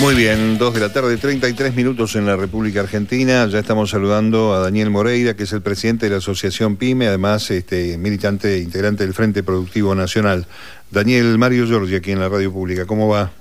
Muy bien, dos de la tarde, 33 minutos en la República Argentina. Ya estamos saludando a Daniel Moreira, que es el presidente de la Asociación PYME, además este, militante, integrante del Frente Productivo Nacional. Daniel Mario Giorgi, aquí en la Radio Pública, ¿cómo va?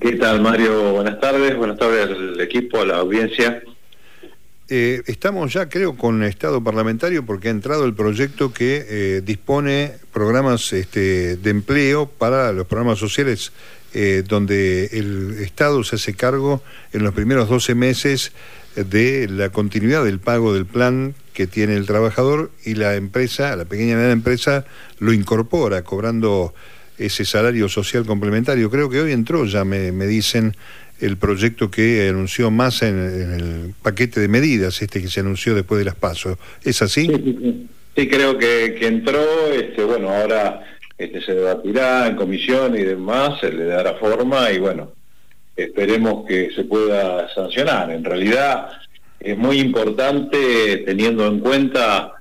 ¿Qué tal, Mario? Buenas tardes, buenas tardes al equipo, a la audiencia. Eh, estamos ya, creo, con Estado parlamentario porque ha entrado el proyecto que eh, dispone programas este, de empleo para los programas sociales eh, donde el Estado se hace cargo en los primeros 12 meses de la continuidad del pago del plan que tiene el trabajador y la empresa, la pequeña y mediana empresa, lo incorpora cobrando ese salario social complementario. Creo que hoy entró, ya me, me dicen, el proyecto que anunció Massa en, el paquete de medidas, este que se anunció después de las pasos. ¿Es así? Sí, creo que, que, entró, este, bueno, ahora este, se debatirá en comisión y demás, se le dará forma y bueno, esperemos que se pueda sancionar. En realidad es muy importante teniendo en cuenta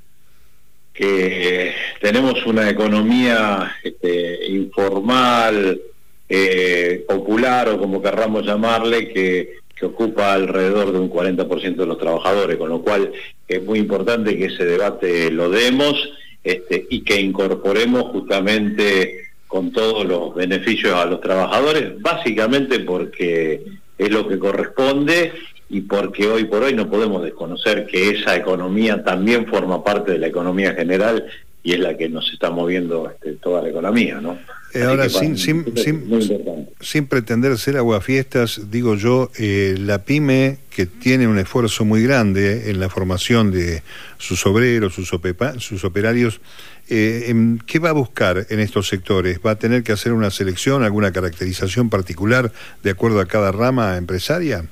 que tenemos una economía este, informal, eh, popular o como querramos llamarle, que, que ocupa alrededor de un 40% de los trabajadores, con lo cual es muy importante que ese debate lo demos este, y que incorporemos justamente con todos los beneficios a los trabajadores, básicamente porque es lo que corresponde y porque hoy por hoy no podemos desconocer que esa economía también forma parte de la economía general y es la que nos está moviendo este, toda la economía, ¿no? Eh, ahora, sin, sin, sin, pretender ser aguafiestas, digo yo, eh, la pyme que tiene un esfuerzo muy grande en la formación de sus obreros, sus, sus operarios, eh, ¿qué va a buscar en estos sectores? ¿Va a tener que hacer una selección, alguna caracterización particular de acuerdo a cada rama empresaria?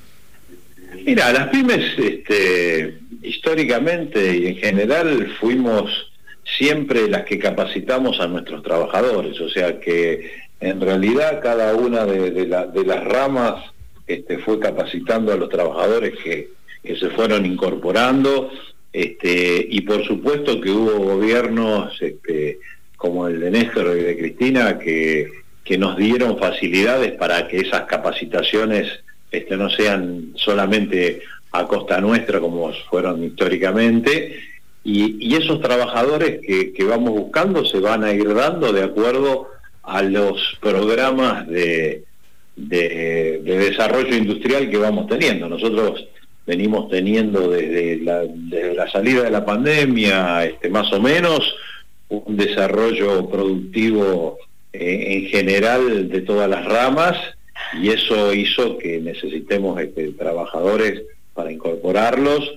Mira, las pymes este, históricamente y en general fuimos siempre las que capacitamos a nuestros trabajadores, o sea que en realidad cada una de, las ramas este, fue capacitando a los trabajadores que, se fueron incorporando este, y por supuesto que hubo gobiernos este, como el de Néstor y de Cristina que, nos dieron facilidades para que esas capacitaciones este, no sean solamente a costa nuestra como fueron históricamente y, esos trabajadores que, vamos buscando se van a ir dando de acuerdo a los programas de, de, desarrollo industrial que vamos teniendo. Nosotros venimos teniendo desde la, la salida de la pandemia, este, más o menos, un desarrollo productivo eh, en general de todas las ramas y eso hizo que necesitemos este, trabajadores para incorporarlos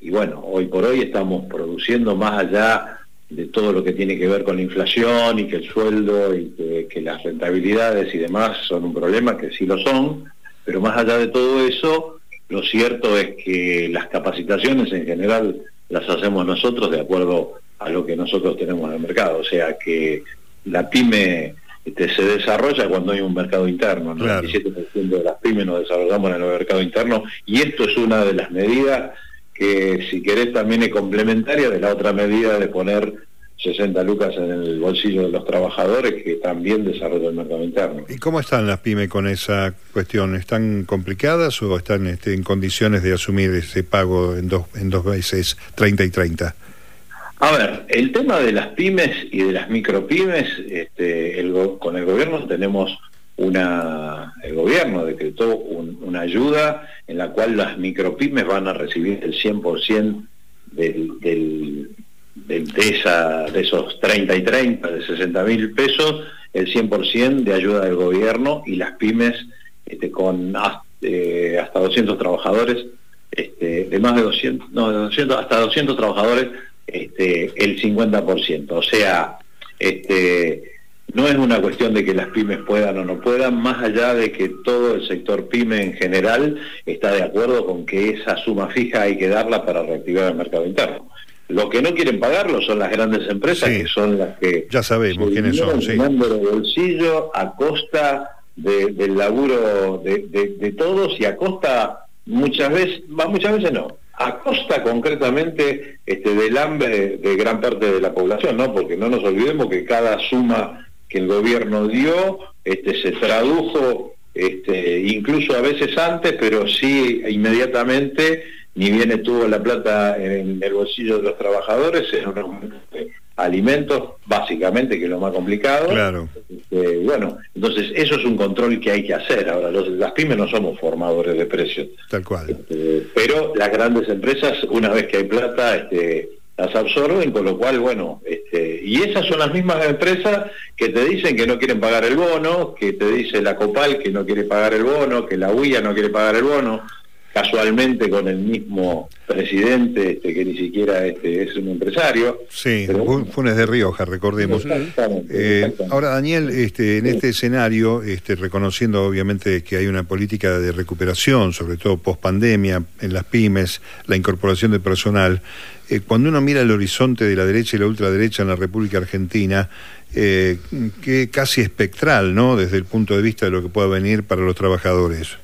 y bueno, hoy por hoy estamos produciendo más allá de todo lo que tiene que ver con la inflación y que el sueldo y que, las rentabilidades y demás son un problema, que sí lo son, pero más allá de todo eso, lo cierto es que las capacitaciones en general las hacemos nosotros de acuerdo a lo que nosotros tenemos en el mercado, o sea que la pyme este, se desarrolla cuando hay un mercado interno, el 97% de las pymes nos desarrollamos en el mercado interno y esto es una de las medidas que si querés también es complementaria de la otra medida de poner 60 lucas en el bolsillo de los trabajadores que también desarrolla el mercado interno. ¿Y cómo están las pymes con esa cuestión? ¿Están complicadas o están este, en condiciones de asumir ese pago en dos, en dos veces, 30 y 30? A ver, el tema de las pymes y de las micropymes, este, el, con el gobierno tenemos una, el gobierno decretó una ayuda en la cual las micropymes van a recibir el 100% del, del, del, de, esa, de esos 30 y 30, de 60 mil pesos, el 100% de ayuda del gobierno y las pymes este, con eh, hasta, 200 trabajadores, este, de más de 200, no, de 200, hasta 200 trabajadores, este, el 50%. O sea, este, no es una cuestión de que las pymes puedan o no puedan, más allá de que todo el sector pyme en general está de acuerdo con que esa suma fija hay que darla para reactivar el mercado interno. Lo que no quieren pagarlo son las grandes empresas, que son las que... Ya sabemos quiénes son, sí. el bolsillo a costa del laburo de, todos y a costa muchas veces, muchas veces no, a costa concretamente este, del hambre de gran parte de la población, ¿no? Porque no nos olvidemos que cada suma que el gobierno dio este, se tradujo este, incluso a veces antes, pero sí inmediatamente, ni bien estuvo la plata en el bolsillo de los trabajadores, en un alimentos, básicamente, que es lo más complicado. Claro. Este, bueno, entonces eso es un control que hay que hacer. Ahora, los, las pymes no somos formadores de precios. Tal cual. Este, pero las grandes empresas, una vez que hay plata, este, las absorben, con lo cual, bueno, este, y esas son las mismas empresas que te dicen que no quieren pagar el bono, que te dice la Copal que no quiere pagar el bono, que la UIA no quiere pagar el bono, casualmente con el mismo presidente este, que ni siquiera este, es un empresario. Sí, Funes de Rioja, recordemos. Eh, ahora, Daniel, este, en este escenario, este, reconociendo obviamente que hay una política de recuperación, sobre todo post pandemia, en las pymes, la incorporación de personal, eh, cuando uno mira el horizonte de la derecha y la ultraderecha en la República Argentina, eh, que casi espectral, ¿no? Desde el punto de vista de lo que pueda venir para los trabajadores.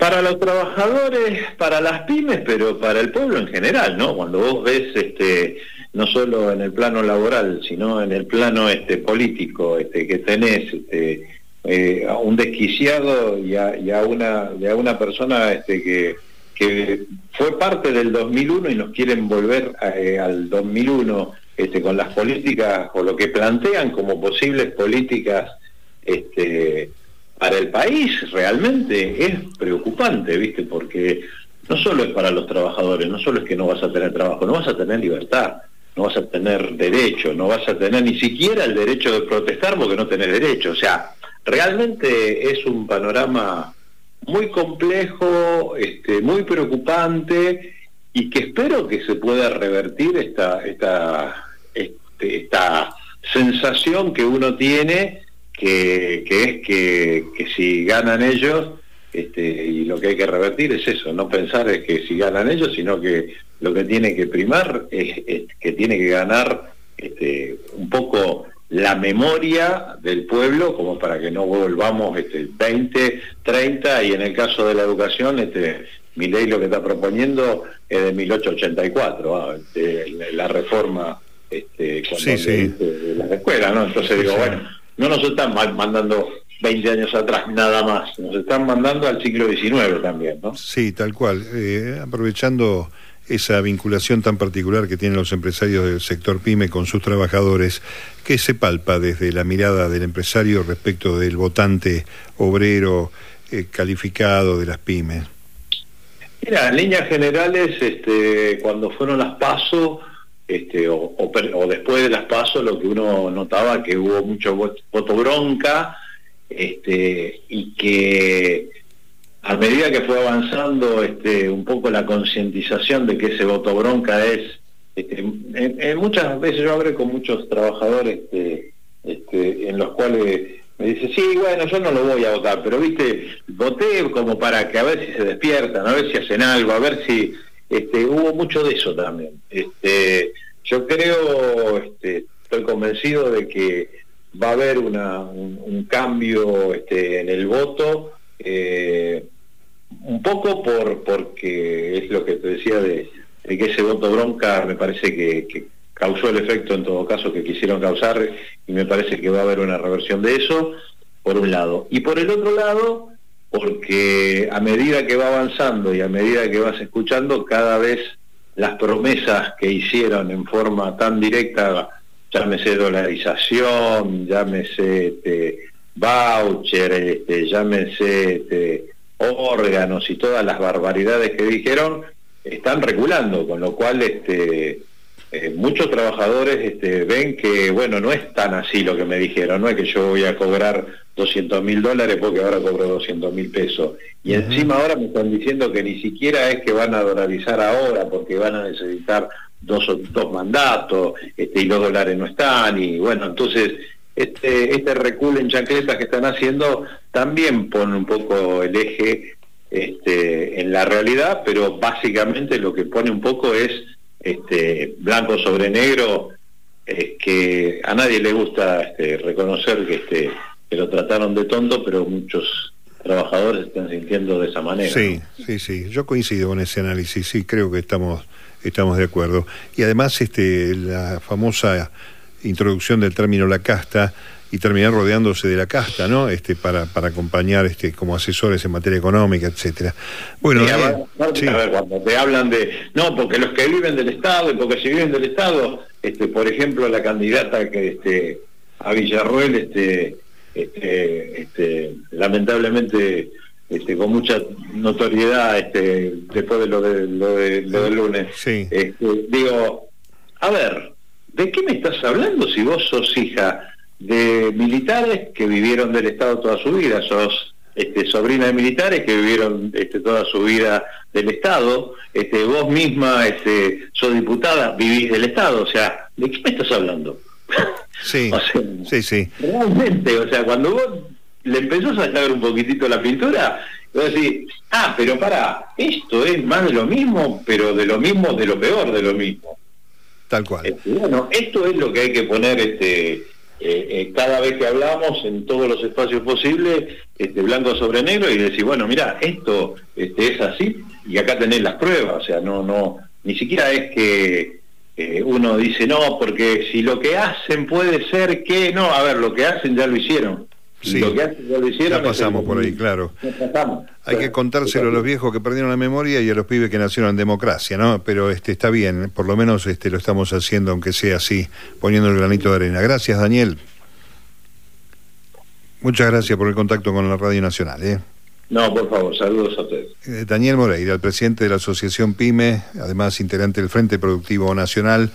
Para los trabajadores, para las pymes, pero para el pueblo en general, ¿no? Cuando vos ves, este, no solo en el plano laboral, sino en el plano este, político, este, que tenés este, eh, a un desquiciado y a, una, a una persona este, que, que fue parte del 2001 y nos quieren volver eh, al 2001 este, con las políticas o lo que plantean como posibles políticas este, para el país realmente es preocupante, ¿viste? Porque no solo es para los trabajadores, no solo es que no vas a tener trabajo, no vas a tener libertad, no vas a tener derecho, no vas a tener ni siquiera el derecho de protestar porque no tenés derecho. O sea, realmente es un panorama muy complejo, este, muy preocupante y que espero que se pueda revertir esta, esta, este, esta sensación que uno tiene que, es que, si ganan ellos, este, y lo que hay que revertir es eso, no pensar es que si ganan ellos, sino que lo que tiene que primar es, que tiene que ganar este, un poco la memoria del pueblo como para que no volvamos este, 20, 30 y en el caso de la educación este, mi ley lo que está proponiendo es de 1884, ah, la reforma este, cuando de las escuelas, ¿no? Entonces digo, bueno, no nos están mandando 20 años atrás nada más, nos están mandando al siglo XIX también, ¿no? Sí, tal cual. Eh, aprovechando esa vinculación tan particular que tienen los empresarios del sector pyme con sus trabajadores, ¿qué se palpa desde la mirada del empresario respecto del votante obrero eh, calificado de las pymes? Mira, en líneas generales, este, cuando fueron las pasos, este, o, después de las pasos lo que uno notaba que hubo mucho voto bronca este, y que a medida que fue avanzando este, un poco la concientización de que ese voto bronca es, muchas veces yo hablé con muchos trabajadores en los cuales me dice, sí, bueno, yo no lo voy a votar, pero viste, voté como para que a ver si se despiertan, a ver si hacen algo, a ver si hubo mucho de eso también. Yo creo, este, estoy convencido de que va a haber un, cambio este, en el voto, eh, un poco por porque es lo que te decía de, que ese voto bronca me parece que, causó el efecto en todo caso que quisieron causar y me parece que va a haber una reversión de eso, por un lado. Y por el otro lado, porque a medida que va avanzando y a medida que vas escuchando, cada vez las promesas que hicieron en forma tan directa, llámese dolarización, llámese este, voucher, este, llámese este, órganos y todas las barbaridades que dijeron, están regulando, con lo cual este, eh, muchos trabajadores ven que, bueno, no es tan así lo que me dijeron, no es que yo voy a cobrar 200 mil dólares porque ahora cobro 200 mil pesos. Y encima ahora me están diciendo que ni siquiera es que van a dolarizar ahora porque van a necesitar dos, dos mandatos este, y los dólares no están. Y bueno, entonces este, este reculo en chancletas que están haciendo también pone un poco el eje este, en la realidad, pero básicamente lo que pone un poco es este, blanco sobre negro, es que a nadie le gusta este, reconocer que, este, que lo trataron de tonto, pero muchos trabajadores están sintiendo de esa manera. Sí, sí, sí, yo coincido con ese análisis, sí, creo que estamos, estamos de acuerdo. Y además este, la famosa introducción del término la casta y terminar rodeándose de la casta, ¿no? Este, para, para acompañar este, como asesores en materia económica, etcétera. Bueno, a, ver, cuando te hablan de, no, porque los que viven del Estado, y porque si viven del Estado, este, por ejemplo, la candidata que este, a Villarroel, este, este, este, lamentablemente este, con mucha notoriedad este, después de lo, de, lo, de, lo del lunes. Este, digo, a ver, ¿de qué me estás hablando si vos sos hija de militares que vivieron del Estado toda su vida? Sos este, sobrina de militares que vivieron este, toda su vida del Estado, este, vos misma este, sos diputada, vivís del Estado, o sea, ¿de qué me estás hablando? Sí, sí, sí. Realmente, o sea, cuando vos le empezás a sacar un poquitito la pintura, vos decís, ah, pero para, esto es más de lo mismo, pero de lo mismo, de lo peor de lo mismo. Tal cual. Este, bueno, esto es lo que hay que poner este eh, eh, cada vez que hablamos en todos los espacios posibles, este, blanco sobre negro, y decir, bueno, mira, esto este, es así, y acá tenés las pruebas, o sea, no, no, ni siquiera es que eh, uno dice, no, porque si lo que hacen puede ser que, no, a ver, lo que hacen ya lo hicieron. Sí, lo que hacen ya lo hicieron. Ya pasamos por ahí, claro. Hay que contárselo a los viejos que perdieron la memoria y a los pibes que nacieron en democracia, ¿no? Pero este está bien, por lo menos este lo estamos haciendo, aunque sea así, poniendo el granito de arena. Gracias, Daniel. Muchas gracias por el contacto con la Radio Nacional. ¿eh? No, por favor, saludos a ustedes. Eh, Daniel Moreira, el presidente de la Asociación PYME, además integrante del Frente Productivo Nacional.